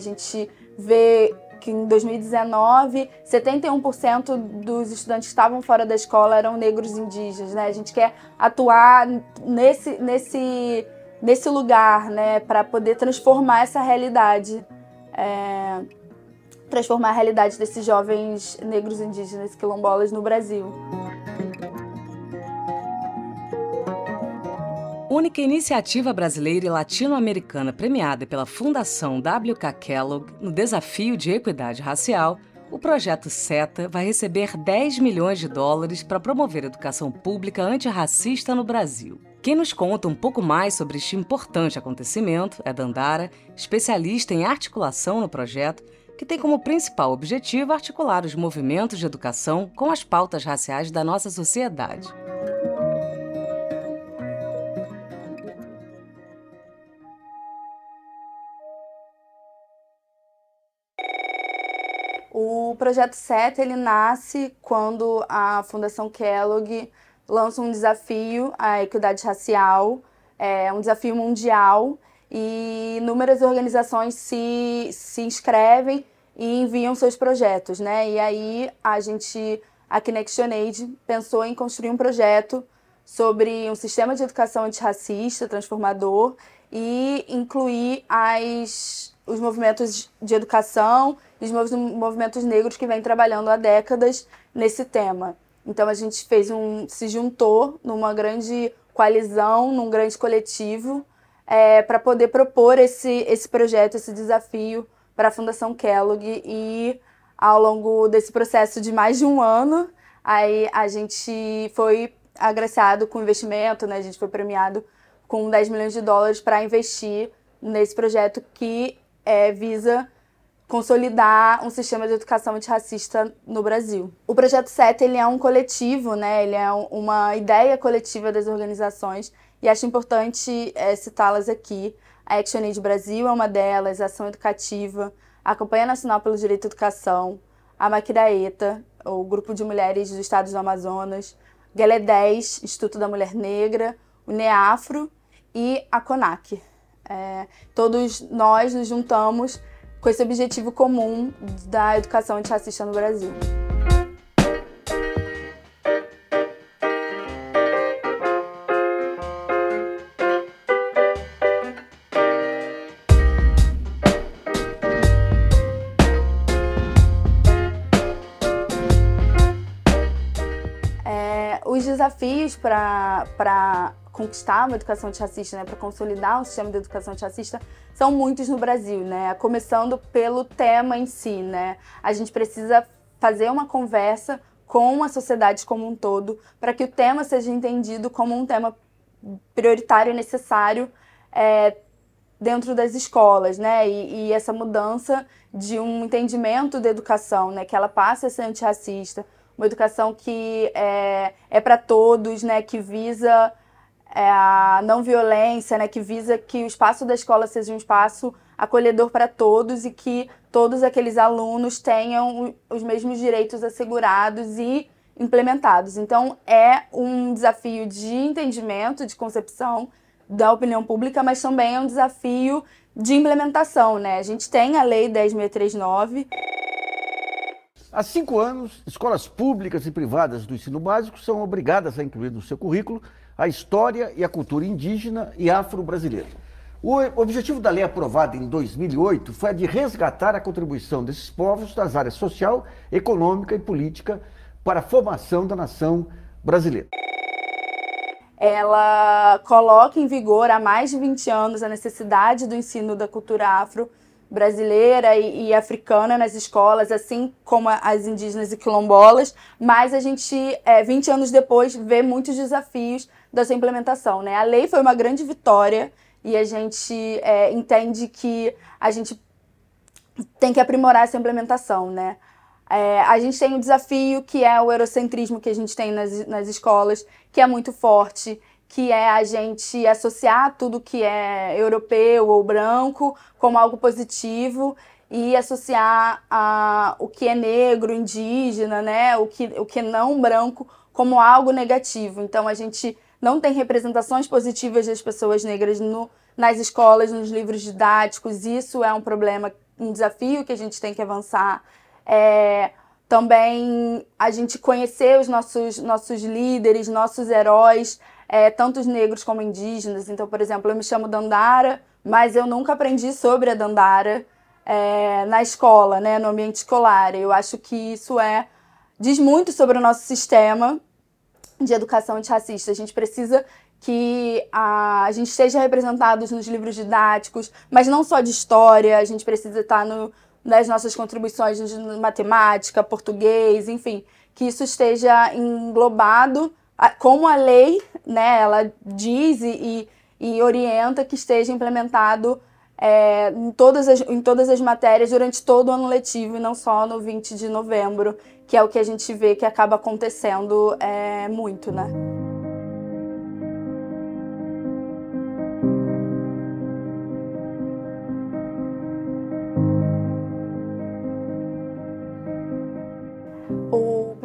A gente vê que em 2019, 71% dos estudantes que estavam fora da escola eram negros indígenas, né? A gente quer atuar nesse, nesse, nesse lugar, né, para poder transformar essa realidade, é, transformar a realidade desses jovens negros indígenas quilombolas no Brasil. Única iniciativa brasileira e latino-americana premiada pela Fundação WK Kellogg no desafio de equidade racial, o projeto SETA vai receber 10 milhões de dólares para promover educação pública antirracista no Brasil. Quem nos conta um pouco mais sobre este importante acontecimento é Dandara, especialista em articulação no projeto, que tem como principal objetivo articular os movimentos de educação com as pautas raciais da nossa sociedade. Projeto SET ele nasce quando a Fundação Kellogg lança um desafio à equidade racial, é um desafio mundial, e inúmeras organizações se, se inscrevem e enviam seus projetos, né? E aí a gente, aqui na ActionAid, pensou em construir um projeto sobre um sistema de educação antirracista, transformador, e incluir as, os movimentos de educação e os movimentos negros que vêm trabalhando há décadas nesse tema. Então a gente fez um, se juntou numa grande coalizão, num grande coletivo, é, para poder propor esse, esse projeto, esse desafio para a Fundação Kellogg e ao longo desse processo de mais de um ano, aí a gente foi agraciado com investimento, né? A gente foi premiado com 10 milhões de dólares para investir nesse projeto que é, visa consolidar um sistema de educação antirracista no Brasil. O projeto SET ele é um coletivo, né? Ele é uma ideia coletiva das organizações e acho importante é, citá-las aqui. A ActionAid Brasil é uma delas, a Ação Educativa, a Campanha Nacional pelo Direito à Educação, a Maquiraeta, o Grupo de Mulheres dos Estados do Amazonas, Guelé 10, Instituto da Mulher Negra, o NEAFRO e a CONAC. É, todos nós nos juntamos com esse objetivo comum da educação antirracista no Brasil. É, os desafios para conquistar uma educação antirracista, né, para consolidar um sistema de educação antirracista, são muitos no Brasil, né? Começando pelo tema em si, né? A gente precisa fazer uma conversa com a sociedade como um todo para que o tema seja entendido como um tema prioritário e necessário é, dentro das escolas, né? E, e, essa mudança de um entendimento da educação, né? Que ela passe a ser antirracista, uma educação que é, é para todos, né? Que visa é a não violência, né, que visa que o espaço da escola seja um espaço acolhedor para todos e que todos aqueles alunos tenham os mesmos direitos assegurados e implementados. Então, é um desafio de entendimento, de concepção da opinião pública, mas também é um desafio de implementação, né? A gente tem a Lei 10.639. Há cinco anos, escolas públicas e privadas do ensino básico são obrigadas a incluir no seu currículo a história e a cultura indígena e afro-brasileira. O objetivo da lei aprovada em 2008 foi a de resgatar a contribuição desses povos das áreas social, econômica e política para a formação da nação brasileira. Ela coloca em vigor há mais de 20 anos a necessidade do ensino da cultura afro brasileira e, e, africana nas escolas, assim como as indígenas e quilombolas, mas a gente, é, 20 anos depois, vê muitos desafios da sua implementação. Né? A lei foi uma grande vitória e a gente é, entende que a gente tem que aprimorar essa implementação. Né? É, a gente tem um desafio que é o eurocentrismo que a gente tem nas, nas escolas, que é muito forte que é a gente associar tudo que é europeu ou branco como algo positivo e associar a, o que é negro, indígena, né, o que, o que é não branco como algo negativo. Então a gente não tem representações positivas das pessoas negras no, nas escolas, nos livros didáticos. Isso é um problema um desafio que a gente tem que avançar. É, também a gente conhecer os nossos, nossos líderes, nossos heróis, é, tanto os negros como indígenas. Então, por exemplo, eu me chamo Dandara, mas eu nunca aprendi sobre a Dandara é, na escola, né, no ambiente escolar. Eu acho que isso é diz muito sobre o nosso sistema de educação antirracista. A gente precisa que a, a gente esteja representados nos livros didáticos, mas não só de história, a gente precisa estar no, nas nossas contribuições de matemática, português, enfim, que isso esteja englobado, como a lei, né, ela diz e, e orienta que esteja implementado é, em, todas as, em todas as matérias durante todo o ano letivo e não só no 20 de novembro, que é o que a gente vê que acaba acontecendo é, muito, né?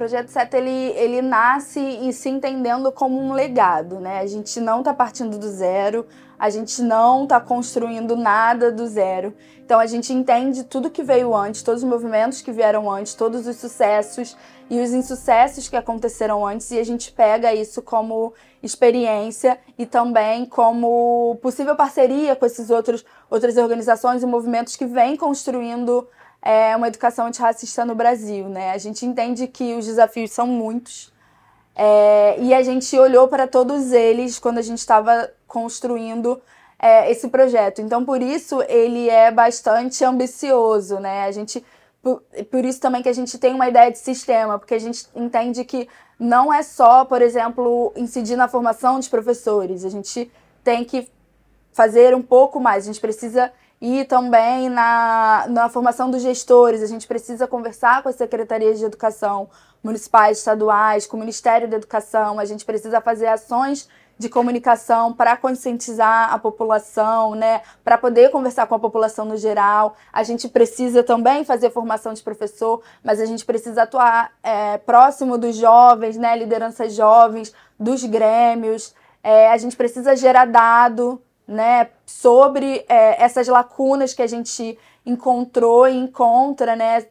Projeto SETA ele, ele nasce e se entendendo como um legado, né? A gente não está partindo do zero, a gente não está construindo nada do zero. Então a gente entende tudo que veio antes, todos os movimentos que vieram antes, todos os sucessos e os insucessos que aconteceram antes, e a gente pega isso como experiência e também como possível parceria com esses outros outras organizações e movimentos que vêm construindo é, uma educação antirracista no Brasil, né? A gente entende que os desafios são muitos é, e a gente olhou para todos eles quando a gente estava construindo é, esse projeto. Então, por isso, ele é bastante ambicioso, né? A gente, por, por isso também que a gente tem uma ideia de sistema, porque a gente entende que não é só, por exemplo, incidir na formação dos professores. A gente tem que fazer um pouco mais. A gente precisa e também na, na formação dos gestores. A gente precisa conversar com as secretarias de educação municipais, estaduais, com o Ministério da Educação. A gente precisa fazer ações de comunicação para conscientizar a população, né, para poder conversar com a população no geral. A gente precisa também fazer formação de professor, mas a gente precisa atuar é, próximo dos jovens, né, lideranças jovens, dos grêmios. É, a gente precisa gerar dado, né, sobre é, essas lacunas que a gente encontrou e encontra, né,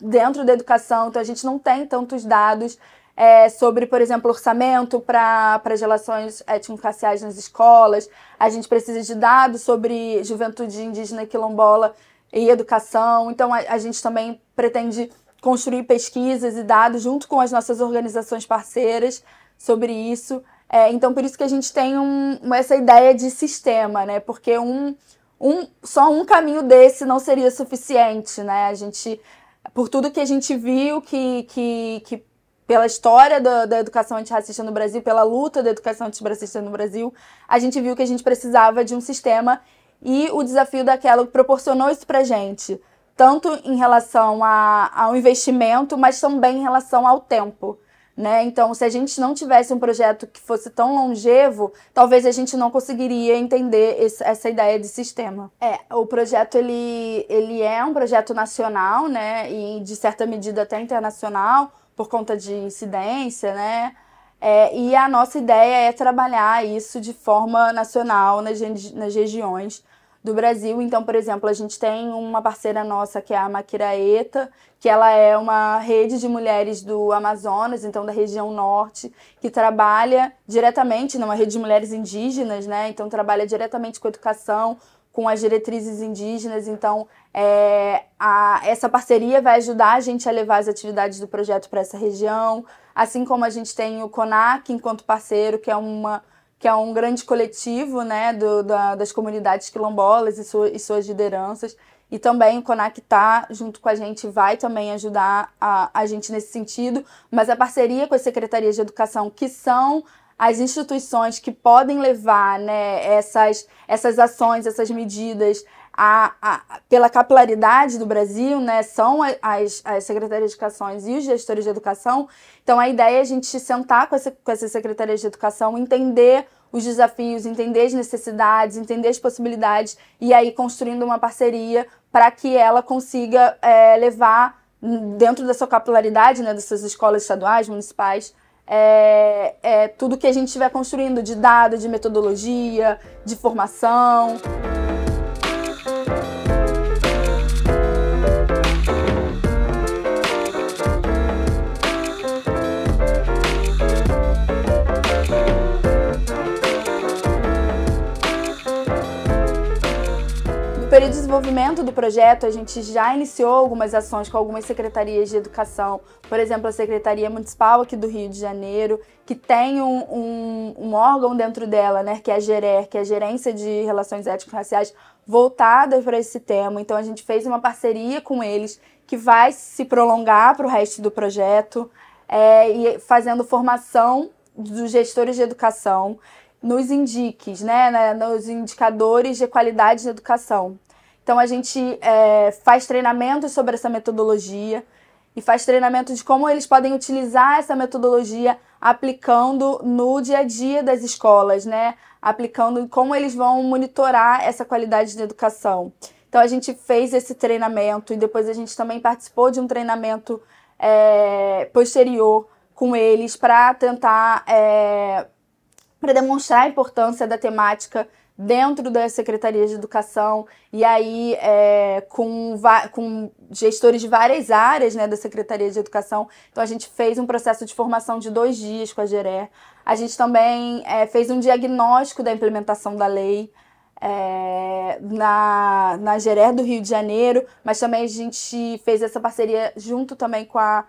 dentro da educação. Então a gente não tem tantos dados é, sobre, por exemplo, orçamento para as relações étnico-raciais nas escolas. A gente precisa de dados sobre juventude indígena quilombola e educação. Então a, a gente também pretende construir pesquisas e dados junto com as nossas organizações parceiras sobre isso. É, então, por isso que a gente tem um, essa ideia de sistema, né? Porque um, um, só um caminho desse não seria suficiente, né? A gente, por tudo que a gente viu que, que, que pela história da, da educação antirracista no Brasil, pela luta da educação antirracista no Brasil, a gente viu que a gente precisava de um sistema e o desafio daquela proporcionou isso pra gente, tanto em relação a, ao investimento, mas também em relação ao tempo. Né? Então, se a gente não tivesse um projeto que fosse tão longevo, talvez a gente não conseguiria entender esse, essa ideia de sistema. É, o projeto ele, ele é um projeto nacional, né? E de certa medida até internacional, por conta de incidência, né? É, e a nossa ideia é trabalhar isso de forma nacional nas, nas regiões do Brasil. Então, por exemplo, a gente tem uma parceira nossa que é a Maquiraeta, que ela é uma rede de mulheres do Amazonas, então da região norte, que trabalha diretamente numa rede de mulheres indígenas, né? Então trabalha diretamente com educação, com as diretrizes indígenas. Então, é, a, essa parceria vai ajudar a gente a levar as atividades do projeto para essa região, assim como a gente tem o CONAC enquanto parceiro, que é uma que é um grande coletivo né, do, da, das comunidades quilombolas e, su, e suas lideranças. E também o CONAC está junto com a gente, vai também ajudar a, a gente nesse sentido, mas a parceria com as secretarias de educação, que são as instituições que podem levar né, essas, essas ações, essas medidas a, a, pela capilaridade do Brasil, né, são as, as secretarias de educação e os gestores de educação. Então, a ideia é a gente sentar com, essa, com essas secretarias de educação, entender os desafios, entender as necessidades, entender as possibilidades e aí construindo uma parceria para que ela consiga é, levar dentro da sua capilaridade, né, dessas escolas estaduais, municipais, é, é, tudo que a gente estiver construindo de dado, de metodologia, de formação. Desenvolvimento do projeto, a gente já iniciou algumas ações com algumas secretarias de educação, por exemplo, a Secretaria Municipal aqui do Rio de Janeiro, que tem um, um, um órgão dentro dela, né, que é a GERER, que é a Gerência de Relações Étnico-Raciais, voltada para esse tema. Então, a gente fez uma parceria com eles que vai se prolongar para o resto do projeto, é, e fazendo formação dos gestores de educação nos indiques, né, nos indicadores de qualidade de educação. Então a gente é, faz treinamentos sobre essa metodologia e faz treinamento de como eles podem utilizar essa metodologia aplicando no dia a dia das escolas, né? Aplicando como eles vão monitorar essa qualidade de educação. Então a gente fez esse treinamento e depois a gente também participou de um treinamento é, posterior com eles para tentar é, para demonstrar a importância da temática dentro da Secretaria de Educação e aí é, com, com gestores de várias áreas né, da Secretaria de Educação. Então a gente fez um processo de formação de dois dias com a Geré. A gente também é, fez um diagnóstico da implementação da lei é, na, na Geré do Rio de Janeiro, mas também a gente fez essa parceria junto também com a,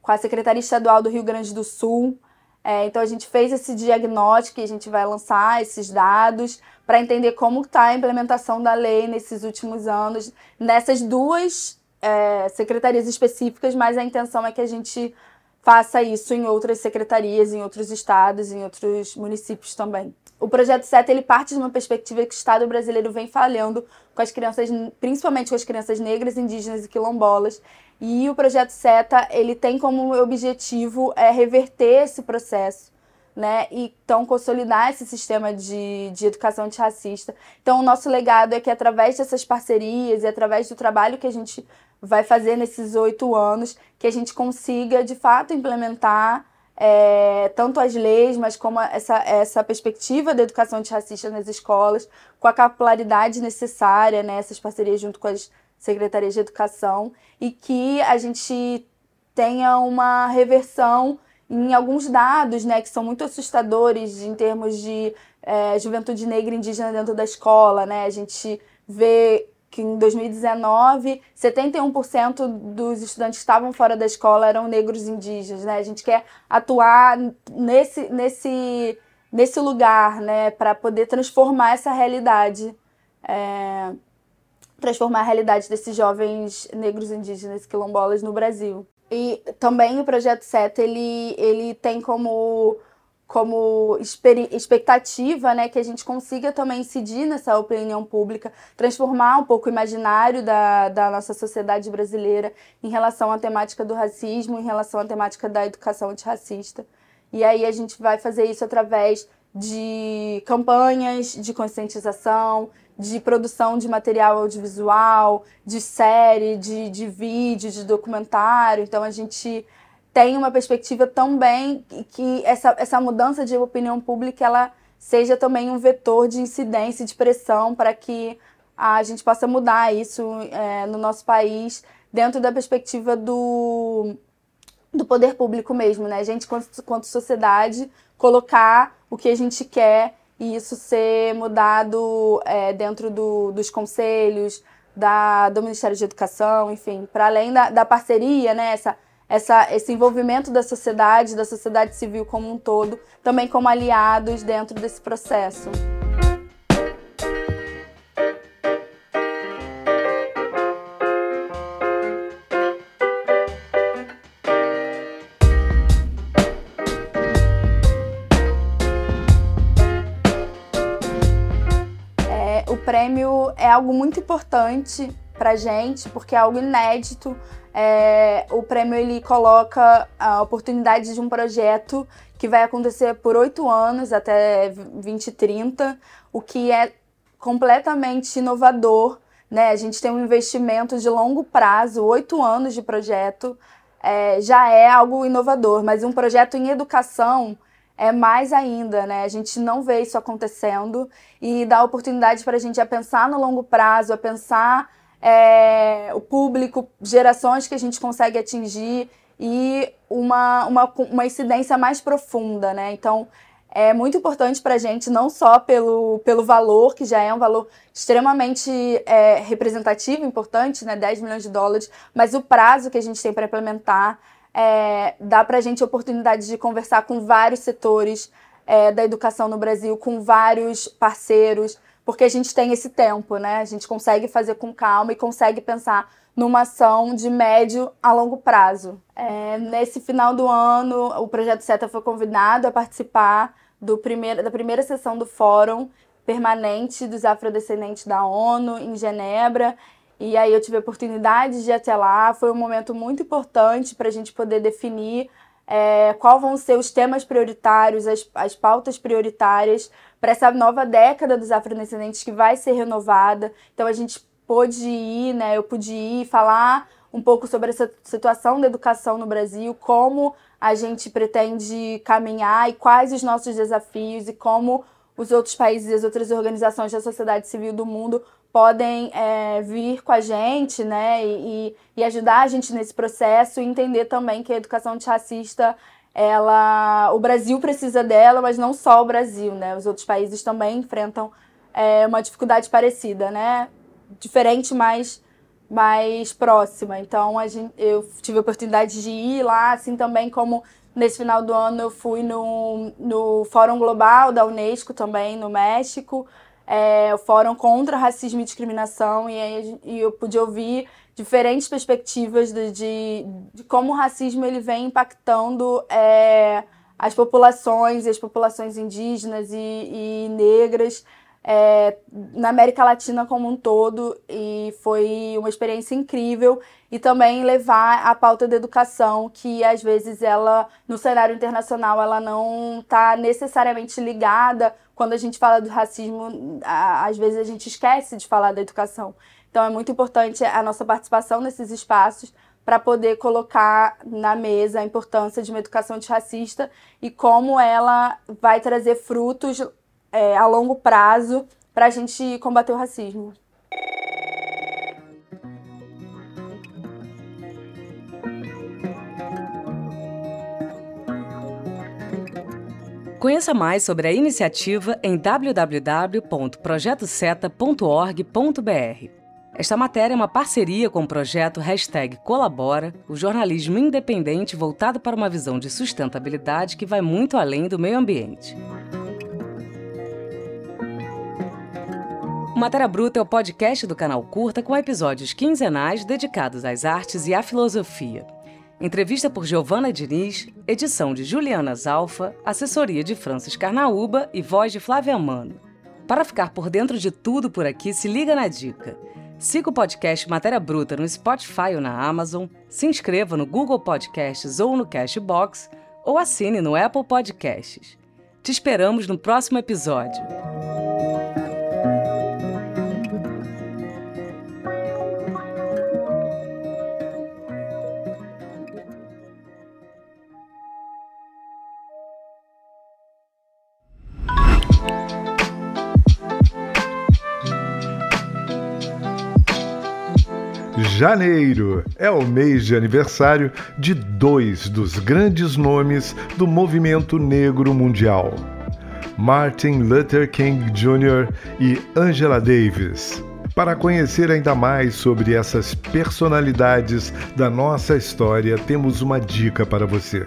com a Secretaria Estadual do Rio Grande do Sul. É, então a gente fez esse diagnóstico e a gente vai lançar esses dados para entender como está a implementação da lei nesses últimos anos, nessas duas é, secretarias específicas, mas a intenção é que a gente faça isso em outras secretarias, em outros estados, em outros municípios também. O projeto SETA ele parte de uma perspectiva que o Estado brasileiro vem falhando com as crianças, principalmente com as crianças negras, indígenas e quilombolas, e o projeto SETA, ele tem como objetivo é, reverter esse processo, né? E então consolidar esse sistema de, de educação antirracista. Então, o nosso legado é que através dessas parcerias e através do trabalho que a gente vai fazer nesses oito anos, que a gente consiga, de fato, implementar é, tanto as leis, mas como essa, essa perspectiva da educação antirracista nas escolas, com a capilaridade necessária, né, parcerias junto com as Secretaria de Educação e que a gente tenha uma reversão em alguns dados, né, que são muito assustadores em termos de é, juventude negra e indígena dentro da escola, né? A gente vê que em 2019, 71% dos estudantes que estavam fora da escola eram negros indígenas, né? A gente quer atuar nesse, nesse, nesse lugar, né, para poder transformar essa realidade. É transformar a realidade desses jovens negros indígenas quilombolas no Brasil. E também o projeto SETA, ele, ele tem como como expectativa, né, que a gente consiga também incidir nessa opinião pública, transformar um pouco o imaginário da, da nossa sociedade brasileira em relação à temática do racismo, em relação à temática da educação antirracista. E aí a gente vai fazer isso através de campanhas de conscientização, de produção de material audiovisual, de série, de, de vídeo, de documentário. Então a gente tem uma perspectiva também que essa, essa mudança de opinião pública ela seja também um vetor de incidência de pressão para que a gente possa mudar isso é, no nosso país dentro da perspectiva do, do poder público mesmo, né? A gente, quanto, quanto sociedade, colocar o que a gente quer e isso ser mudado é, dentro do, dos conselhos, da, do Ministério de Educação, enfim, para além da, da parceria, né, essa, essa, esse envolvimento da sociedade, da sociedade civil como um todo, também como aliados dentro desse processo. prêmio é algo muito importante para gente, porque é algo inédito. É, o prêmio ele coloca a oportunidade de um projeto que vai acontecer por oito anos até 2030, o que é completamente inovador. Né? A gente tem um investimento de longo prazo, oito anos de projeto, é, já é algo inovador, mas um projeto em educação é mais ainda, né? A gente não vê isso acontecendo e dá oportunidade para a gente a pensar no longo prazo, a pensar é, o público, gerações que a gente consegue atingir e uma, uma, uma incidência mais profunda, né? Então, é muito importante para a gente, não só pelo, pelo valor, que já é um valor extremamente é, representativo, importante, né, 10 milhões de dólares, mas o prazo que a gente tem para implementar é, dá para a gente a oportunidade de conversar com vários setores é, da educação no Brasil, com vários parceiros, porque a gente tem esse tempo, né? A gente consegue fazer com calma e consegue pensar numa ação de médio a longo prazo. É, nesse final do ano, o projeto SETA foi convidado a participar do primeiro, da primeira sessão do Fórum Permanente dos Afrodescendentes da ONU, em Genebra. E aí eu tive a oportunidade de ir até lá. Foi um momento muito importante para a gente poder definir é, quais vão ser os temas prioritários, as, as pautas prioritárias para essa nova década dos afrodescendentes que vai ser renovada. Então a gente pôde ir, né? Eu pude ir falar um pouco sobre essa situação da educação no Brasil, como a gente pretende caminhar e quais os nossos desafios e como os outros países e as outras organizações da sociedade civil do mundo podem é, vir com a gente, né, e, e ajudar a gente nesse processo e entender também que a educação antirracista, ela, o Brasil precisa dela, mas não só o Brasil, né, os outros países também enfrentam é, uma dificuldade parecida, né, diferente, mas mais próxima. Então a gente, eu tive a oportunidade de ir lá, assim também como nesse final do ano eu fui no, no Fórum Global da Unesco também, no México, é, o Fórum contra Racismo e Discriminação, e aí e eu pude ouvir diferentes perspectivas de, de, de, como o racismo ele vem impactando é, as populações, as populações indígenas e, e negras, é, na América Latina como um todo e foi uma experiência incrível. E também levar a pauta da educação que às vezes ela no cenário internacional ela não está necessariamente ligada quando a gente fala do racismo às vezes a gente esquece de falar da educação então é muito importante a nossa participação nesses espaços para poder colocar na mesa a importância de uma educação antirracista e como ela vai trazer frutos é, a longo prazo para a gente combater o racismo. Conheça mais sobre a iniciativa em www.projetoseta.org.br. Esta matéria é uma parceria com o projeto Hashtag Colabora, o jornalismo independente voltado para uma visão de sustentabilidade que vai muito além do meio ambiente. O Matéria Bruta é o podcast do canal Curta com episódios quinzenais dedicados às artes e à filosofia. Entrevista por Giovana Diniz, edição de Juliana Zalfa, assessoria de Francis Carnaúba e voz de Flávia Mano. Para ficar por dentro de tudo por aqui, se liga na dica. Siga o podcast Matéria Bruta no Spotify ou na Amazon, se inscreva no Google Podcasts ou no Cashbox, ou assine no Apple Podcasts. Te esperamos no próximo episódio. Janeiro é o mês de aniversário de dois dos grandes nomes do movimento negro mundial: Martin Luther King Jr. e Angela Davis. Para conhecer ainda mais sobre essas personalidades da nossa história, temos uma dica para você.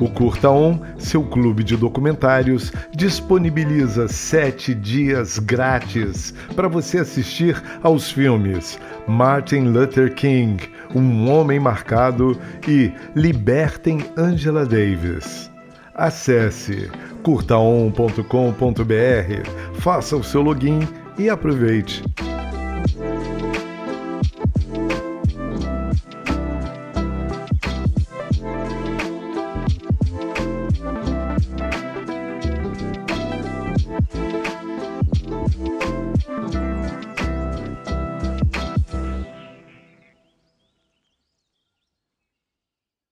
O Curta On, seu clube de documentários, disponibiliza sete dias grátis para você assistir aos filmes Martin Luther King, Um Homem Marcado e Libertem Angela Davis. Acesse curtaon.com.br, faça o seu login e aproveite.